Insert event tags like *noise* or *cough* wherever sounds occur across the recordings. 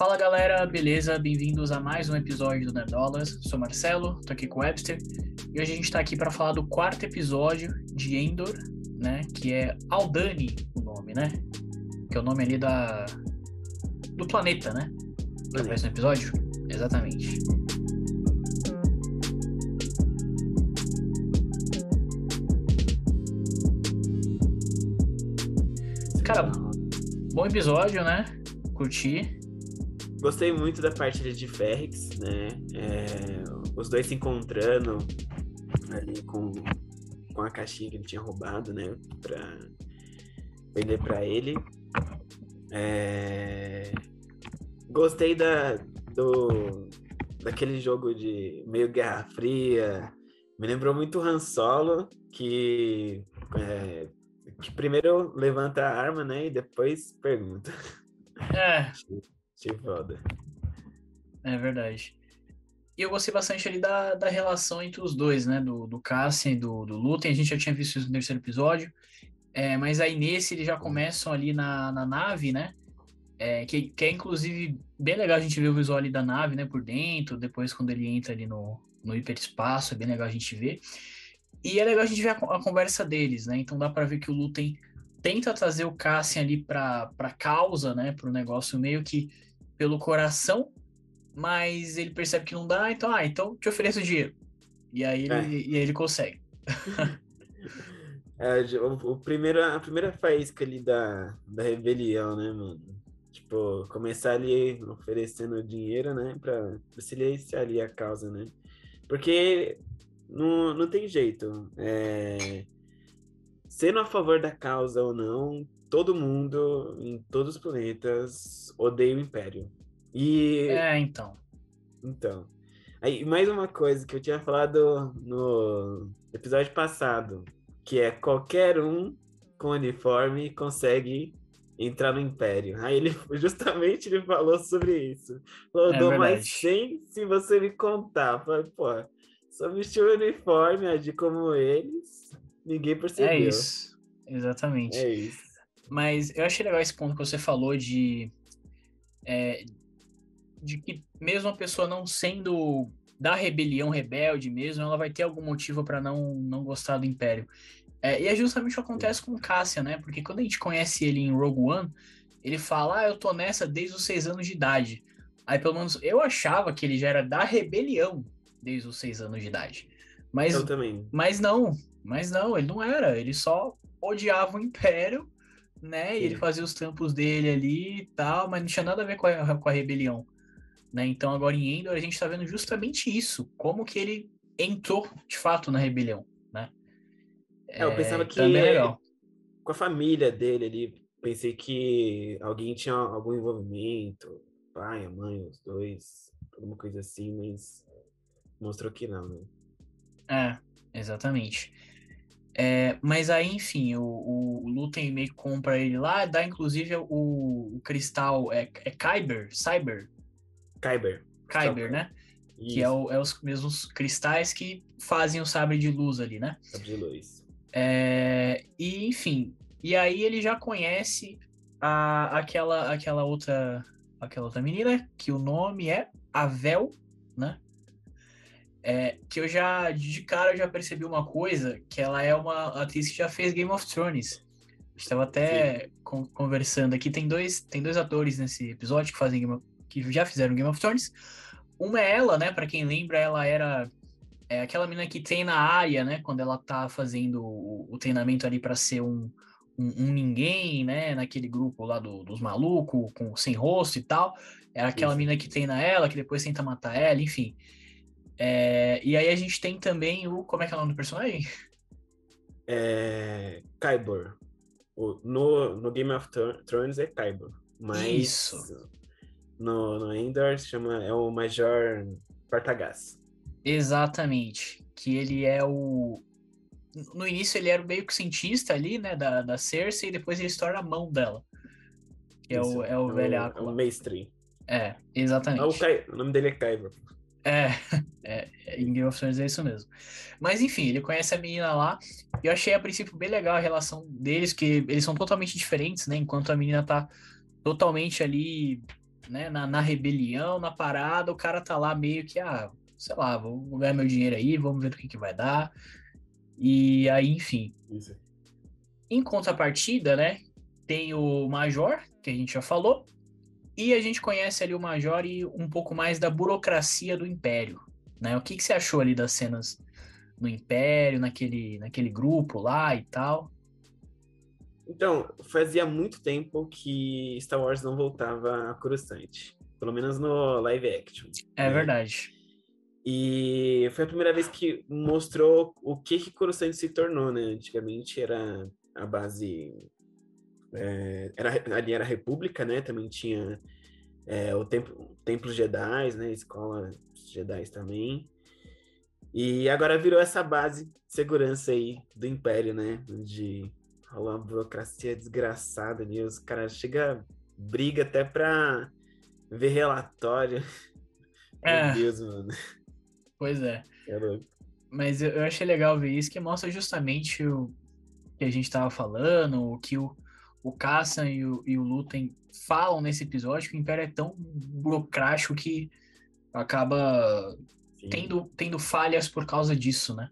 Fala galera, beleza? Bem-vindos a mais um episódio do Nerdolas. Sou Marcelo, tô aqui com o Webster e hoje a gente tá aqui para falar do quarto episódio de Endor, né? Que é Aldani, o nome, né? Que é o nome ali da do planeta, né? Que aparece no episódio? Exatamente. Cara, bom episódio, né? Curti. Gostei muito da parte de Ferrix, né? É, os dois se encontrando ali com, com a caixinha que ele tinha roubado, né? Pra vender pra ele. É, gostei da, do, daquele jogo de meio Guerra Fria. Me lembrou muito Han Solo, que, é, que primeiro levanta a arma, né? E depois pergunta. É. *laughs* Que foda. É verdade. E eu gostei bastante ali da, da relação entre os dois, né? Do, do Cassian e do, do Lutem. A gente já tinha visto isso no terceiro episódio. É, mas aí nesse eles já começam ali na, na nave, né? É, que, que é inclusive bem legal a gente ver o visual ali da nave, né? Por dentro, depois quando ele entra ali no, no hiperespaço, é bem legal a gente ver. E é legal a gente ver a, a conversa deles, né? Então dá para ver que o Lutem tenta trazer o Cassian ali pra, pra causa, né? Pro negócio meio que pelo coração, mas ele percebe que não dá, então, ah, então te ofereço dinheiro. E aí ele, É. e aí ele consegue. *laughs* É, o, o primeiro, a primeira faísca ali da, da rebelião, né, mano? Tipo, começar ali oferecendo dinheiro, né? Pra silenciar ali a causa, né? Porque não, não tem jeito. É, sendo a favor da causa ou não, todo mundo, em todos os planetas, odeia o Império. E É, então. então. Aí, mais uma coisa que eu tinha falado no episódio passado, que é qualquer um com uniforme consegue entrar no Império. Aí ele *laughs* justamente ele falou sobre isso. Falou, É dou mais verdade. 100 se você me contar. Falei, pô, só vestiu o uniforme, agir como eles, ninguém percebeu. É isso. Exatamente. É isso. Mas eu achei legal esse ponto que você falou de. é, de que mesmo a pessoa não sendo da rebelião rebelde mesmo, ela vai ter algum motivo para não, não gostar do Império. É, e é justamente o que acontece com o Cassian, né? Porque quando a gente conhece ele em Rogue One, ele fala, ah, eu tô nessa desde os seis anos de idade. Aí pelo menos eu achava que ele já era da rebelião desde os seis anos de idade. Mas Eu também. mas não, mas não, ele não era. Ele só odiava o Império, né? E ele fazia os trampos dele ali e tal, mas não tinha nada a ver com a, com a rebelião. Né? Então agora em Endor a gente tá vendo justamente isso, como que ele entrou de fato na rebelião, né? É, eu pensava que também é com a família dele ali, pensei que alguém tinha algum envolvimento, pai, a mãe, os dois, alguma coisa assim, mas mostrou que não, né? É, exatamente. É, mas aí, enfim, o, o, Lutem meio que compra ele lá, dá inclusive o, o cristal, é, é Kyber, Cyber, Kyber. Kyber, né? Que é, Isso, o- é os mesmos cristais que fazem o sabre de luz ali, né? sabre de luz. É, e, enfim, e aí ele já conhece a, aquela, aquela outra aquela outra menina, que o nome é Avel, né? É, que eu já, de cara, eu já percebi uma coisa, que ela é uma atriz que já fez Game of Thrones. Estava até con- conversando aqui, tem dois, tem dois atores nesse episódio que fazem of- que já fizeram Game of Thrones. Uma é ela, né? Pra quem lembra, ela era é aquela menina que treina a área, né? Quando ela tá fazendo o, o treinamento ali pra ser um, um, um ninguém, né? Naquele grupo lá do- dos malucos, com sem rosto e tal. É aquela menina que treina ela, que depois tenta matar ela, enfim. É, e aí a gente tem também o. Como é que é o nome do personagem? É... Kybor. O- No, no Game of Thro- Thrones é Kybor. Mas Isso. No, no Endor se chama, é o Major Partagás. Exatamente. Que ele é o. No início ele era meio que cientista ali, né? Da, da Cersei, e depois ele se torna a mão dela. Que é o, é o velhaco. É o. Mestre. É, Ah, o, exatamente. Ky- o nome dele é Kybor. É, *laughs* é, é, em Game of Thrones é isso mesmo. Mas enfim, ele conhece a menina lá. E eu achei a princípio bem legal a relação deles, que eles são totalmente diferentes, né? Enquanto a menina tá totalmente ali né, na, na rebelião, na parada, o cara tá lá meio que, ah, sei lá, vou, vou ganhar meu dinheiro aí, vamos ver o que, que vai dar. E aí, enfim. Isso. Em contrapartida, né, tem o Major, que a gente já falou, e a gente conhece ali o Major e um pouco mais da burocracia do Império, né? O que, que você achou ali das cenas no Império, naquele, naquele grupo lá e tal? Então, fazia muito tempo que Star Wars não voltava a Coruscant. Pelo menos no live action. É né? verdade. E foi a primeira vez que mostrou o que que Coruscant se tornou, né? Antigamente era a base... É, era, ali era a República, né? Também tinha é, o templo, Templo Jedi, né? Escola Jedi também. E agora virou essa base de segurança aí do Império, né? Onde rola uma burocracia desgraçada ali. Os caras chegam, briga até pra ver relatório. *laughs* É. Meu Deus, mano. Pois é. É. Mas eu, eu achei legal ver isso, que mostra justamente o que a gente tava falando, o que o, o Cassian e o, e o Lutem falam nesse episódio, que o Império é tão burocrático que acaba tendo, tendo falhas por causa disso, né?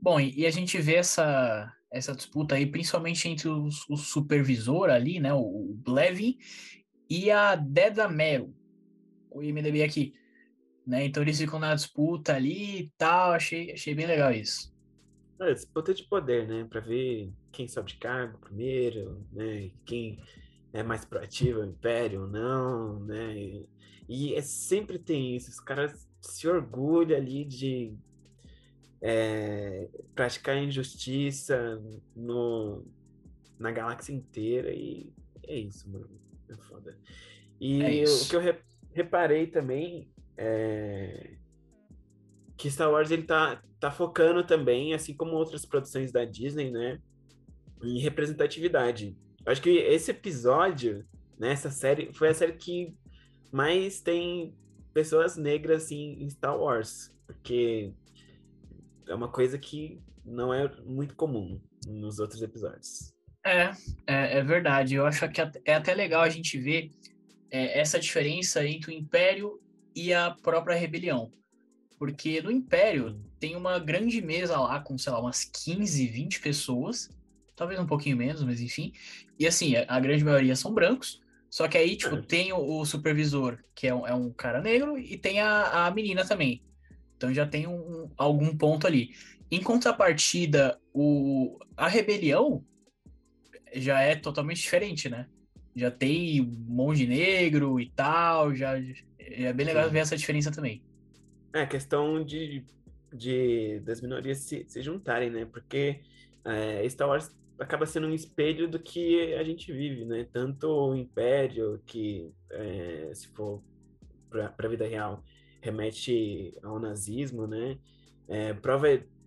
Bom, e, e, a gente vê essa, essa disputa aí, principalmente entre os, o supervisor ali, né? O, o Blevin e a Dedamero. O IMDB aqui. Né? Então eles ficam na disputa ali e tal. Achei, achei bem legal isso. É, disputa de poder, né? Pra ver quem sobe de cargo primeiro, né? Quem é mais proativo, o Império ou não, né? E, e é, sempre tem isso. Os caras se orgulham ali de é, praticar injustiça no, na galáxia inteira e é isso, mano. É foda. E é o que eu re, reparei também é que Star Wars ele tá, tá focando também, assim como outras produções da Disney, né, em representatividade. Eu acho que esse episódio, né, essa série, foi a série que mais tem pessoas negras assim, em Star Wars, porque é uma coisa que não é muito comum nos outros episódios. É, é, é verdade. Eu acho que é até legal a gente ver é, essa diferença entre o Império e a própria rebelião. Porque no Império tem uma grande mesa lá com, sei lá, umas 15, 20 pessoas, talvez um pouquinho menos, mas enfim. E assim, a grande maioria são brancos, só que aí, tipo, tem o, o, supervisor, que é um, é um cara negro, e tem a, a menina também. Então já tem um, algum ponto ali. Em contrapartida, o, a rebelião já é totalmente diferente, né? Já tem um monte de negro e tal, já, já é bem legal Sim. ver essa diferença também. É, questão de, de das minorias se, se juntarem, né? Porque é, Star Wars acaba sendo um espelho do que a gente vive, né? Tanto o Império, que é, se for para a vida real, remete ao nazismo, né? É, prova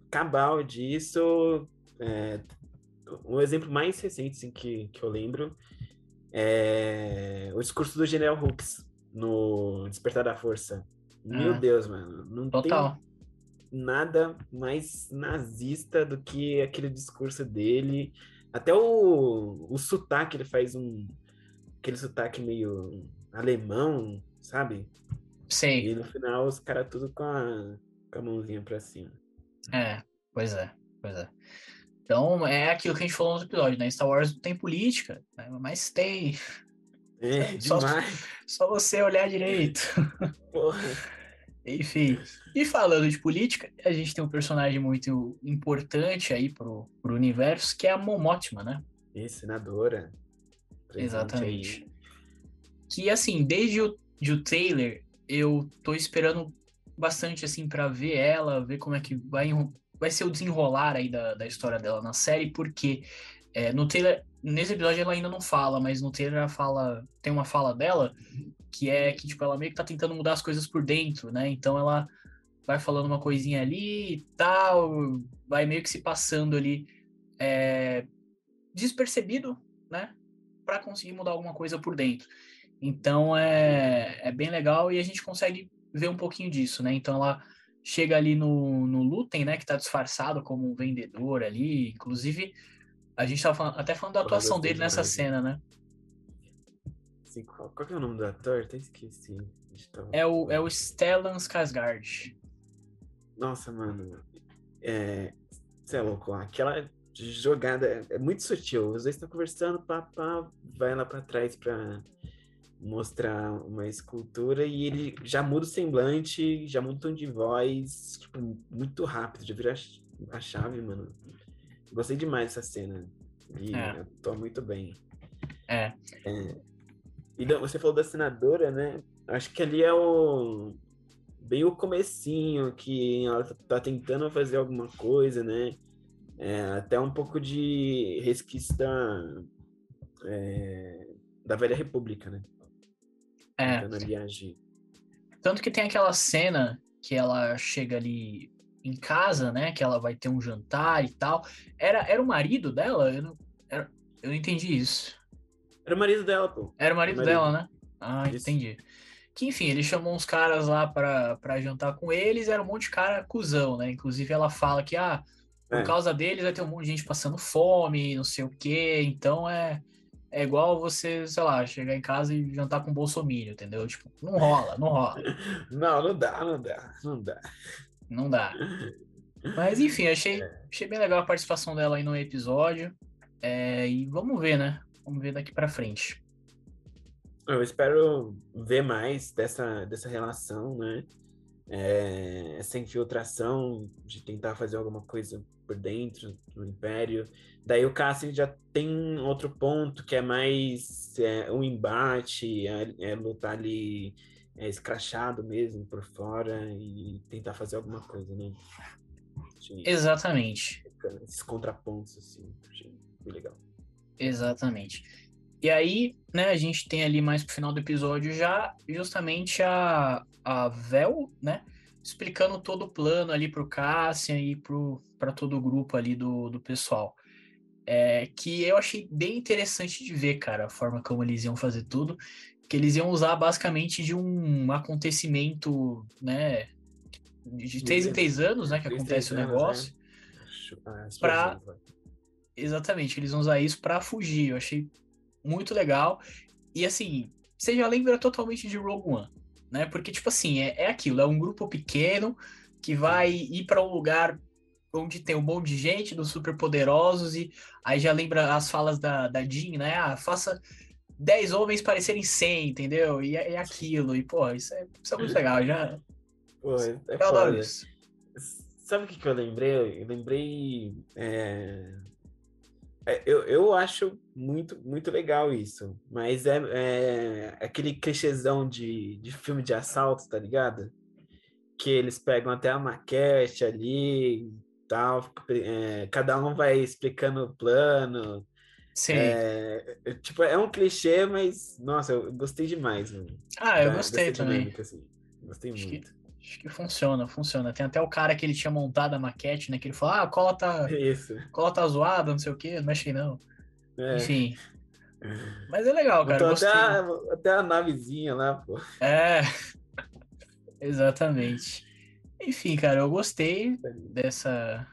cabal disso, é, um exemplo mais recente assim, que, que eu lembro é o discurso do General Hooks no Despertar da Força. Meu ah, Deus, mano, não total. tem nada mais nazista do que aquele discurso dele. Até o, o sotaque, ele faz um. aquele sotaque meio alemão, sabe? Sim. E no final os caras tudo com a, com a mãozinha pra cima. É, pois é, pois é. Então é aquilo que a gente falou no episódio, né? Star Wars não tem política, né? mas tem. *laughs* É, só, demais. Só você olhar direito. *laughs* Porra. Enfim. E falando de política, a gente tem um personagem muito importante aí pro, pro universo, que é a Momotima, né? E senadora. Exatamente. Aí. Que assim, desde o, de o trailer, eu tô esperando bastante assim para ver ela, ver como é que vai, vai ser o desenrolar aí da, da história dela na série, porque é, no trailer, nesse episódio ela ainda não fala, mas no trailer ela fala, tem uma fala dela que é que, tipo, ela meio que tá tentando mudar as coisas por dentro, né? Então ela vai falando uma coisinha ali e tal, vai meio que se passando ali é, despercebido, né? Para conseguir mudar alguma coisa por dentro. Então é, é bem legal e a gente consegue ver um pouquinho disso, né? Então ela chega ali no, no Lutem, né? Que tá disfarçado como um vendedor ali. Inclusive, a gente tava falando, até falando da atuação dele nessa cena, né? esqueci. Qual, qual que é o nome do ator? Até esqueci. Tava... É o, é o Stellan Skarsgård. Nossa, mano. É. Você é louco. Aquela jogada é, é muito sutil. Os dois estão conversando, pá, pá, vai lá pra trás pra mostrar uma escultura e ele já muda o semblante, já muda o tom de voz, tipo, muito rápido, já vira a chave, mano. Gostei demais dessa cena. E é. tô muito bem. É. é. E você falou da senadora, né? Acho que ali é o bem o comecinho que ela tá tentando fazer alguma coisa, né? É, até um pouco de resquício da, é, da velha república, né? É. Tentando ali agir. Tanto que tem aquela cena que ela chega ali em casa, né? Que ela vai ter um jantar e tal. Era, era o marido dela? Eu não, era, eu não entendi isso. Era o marido dela, pô. Era o marido, marido. dela, né? Ah, isso. entendi. Que enfim, ele chamou uns caras lá pra, pra jantar com eles, era um monte de cara cuzão, né? Inclusive ela fala que, ah, por é. causa deles vai ter um monte de gente passando fome, não sei o quê, então é. É igual você, sei lá, chegar em casa e jantar com bolsominion, entendeu? Tipo, não rola, não rola. *laughs* Não, não dá, não dá, não dá. Não dá. Mas enfim, achei, achei bem legal a participação dela aí no episódio. É, e vamos ver, né? Vamos ver daqui para frente. Eu espero ver mais dessa, dessa relação, né? É, essa infiltração de tentar fazer alguma coisa por dentro do Império. Daí o Cassian já tem outro ponto que é mais é, um embate, é, é lutar ali é, escrachado mesmo por fora e tentar fazer alguma coisa, né? Exatamente. Esses contrapontos, assim, achei legal. Exatamente. E aí, né, a gente tem ali mais pro final do episódio já justamente a, a Vel, né, explicando todo o plano ali pro Cassian e pro, pra todo o grupo ali do, do pessoal. É, que eu achei bem interessante de ver, cara, a forma como eles iam fazer tudo. Que eles iam usar basicamente de um acontecimento, né, de três em três anos, né, que acontece o negócio. Né? Pra, Exatamente, eles vão usar isso para fugir. Eu achei muito legal. E assim, você já lembra totalmente de Rogue One, né? Porque, tipo assim, é, é aquilo, é um grupo pequeno que vai ir para um lugar onde tem um monte de gente, dos super poderosos, e aí já lembra as falas da, da Jean, né? Ah, faça 10 homens parecerem 100, entendeu? E é, é aquilo. E, pô, isso é, isso é muito legal. Já. Pô, é eu adoro isso. Sabe o que, que eu lembrei? Eu lembrei. É é, eu, eu acho muito, muito legal isso, mas é, é aquele clichêzão de, de filme de assalto, tá ligado? Que eles pegam até a maquete ali tal, é, cada um vai explicando o plano. Sim. É, é tipo, é um clichê, mas, nossa, eu gostei demais. Mano, ah, eu gostei também. Assim. Gostei Acho muito. Que... Acho que funciona, funciona. Tem até o cara que ele tinha montado a maquete, né? Que ele falou, ah, a cola tá. *laughs* Isso. cola tá zoada, não sei o quê, não mexe não. É. Enfim. *laughs* Mas é legal, cara. Até, a, até a navezinha lá, pô. É. *laughs* Exatamente. Enfim, cara, eu gostei dessa,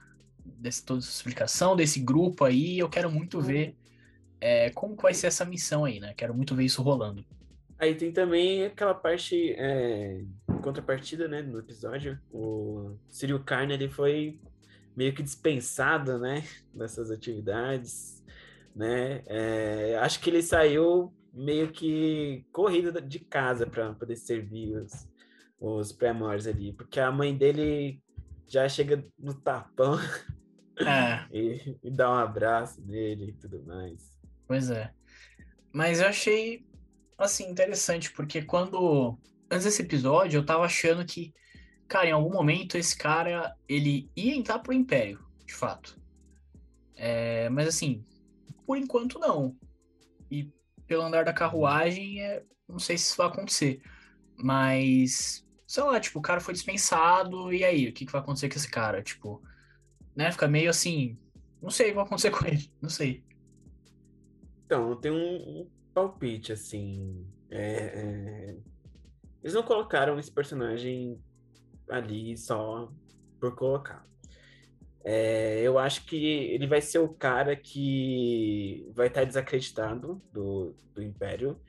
dessa toda essa explicação, desse grupo aí. Eu quero muito ver é, como vai ser essa missão aí, né? Quero muito ver isso rolando. Aí tem também aquela parte é, contrapartida, né, no episódio. O Sirio Carne ele foi meio que dispensado, né, dessas atividades, né? É, acho que ele saiu meio que corrido de casa para poder servir os, os pré-mortes ali, porque a mãe dele já chega no tapão é. *laughs* e, e dá um abraço nele e tudo mais. Pois é. Mas eu achei assim, interessante, porque quando. Antes desse episódio, eu tava achando que, cara, em algum momento esse cara ele ia entrar pro Império, de fato. É, mas assim, por enquanto não. E pelo andar da carruagem, é, não sei se isso vai acontecer. Mas, sei lá, tipo, o cara foi dispensado, e aí? O que, que vai acontecer com esse cara? Tipo, né? Fica meio assim. Não sei o que vai acontecer *laughs* com ele, não sei. Então, tem um, palpite, assim. É, é... Eles não colocaram esse personagem ali só por colocar. É, eu acho que ele vai ser o cara que vai estar desacreditado do, do Império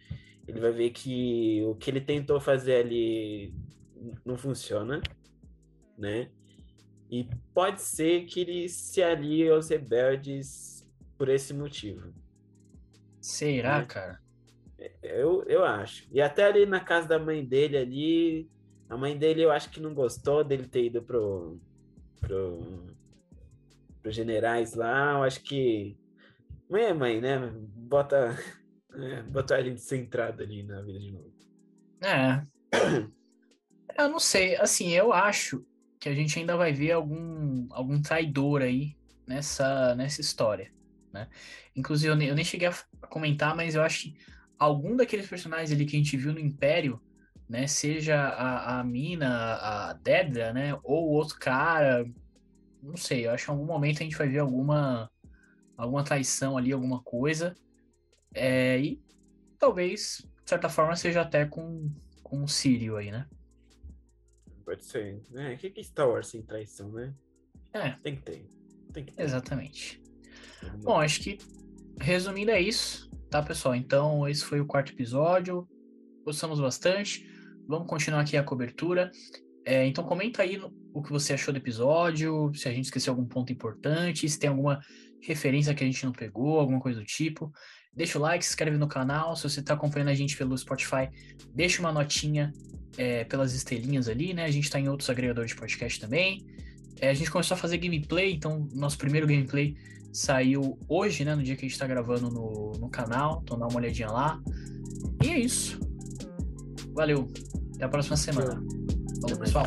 ele vai ver que o que ele tentou fazer ali não funciona, né? E pode ser que ele se alie aos rebeldes por esse motivo. Será, né? cara? Eu, eu acho. E até ali na casa da mãe dele ali, a mãe dele eu acho que não gostou dele ter ido pro, pro, pro generais lá. Eu acho que. Mãe é mãe, né? Bota, é, *laughs* bota a gente centrado ali na vida de novo. É. *clears throat* Eu não sei. Assim, eu acho que a gente ainda vai ver algum, algum traidor aí nessa, nessa história. Né? Inclusive, eu nem, eu nem cheguei a comentar, mas eu acho que algum daqueles personagens ali que a gente viu no Império, né, seja a, a Mina, a Dedra, né, ou outro cara, não sei, eu acho que em algum momento a gente vai ver alguma alguma traição ali, alguma coisa, é, e talvez, de certa forma, seja até com, com o Sírio aí, né? Pode ser. É, o que é Star Wars sem traição, né? É. Tem que ter. Tem que ter. Exatamente. Bom, acho que resumindo é isso, tá, pessoal? Então, esse foi o quarto episódio. Gostamos bastante. Vamos continuar aqui a cobertura. É, então, comenta aí o que você achou do episódio, se a gente esqueceu algum ponto importante, se tem alguma referência que a gente não pegou, alguma coisa do tipo. Deixa o like, se inscreve no canal. Se você está acompanhando a gente pelo Spotify, deixa uma notinha é, pelas estrelinhas ali, né? A gente está em outros agregadores de podcast também. É, a gente começou a fazer gameplay, então nosso primeiro gameplay saiu hoje, né? No dia que a gente está gravando no, no canal. Então dá uma olhadinha lá. E é isso. Valeu. Até a próxima semana. Falou, pessoal.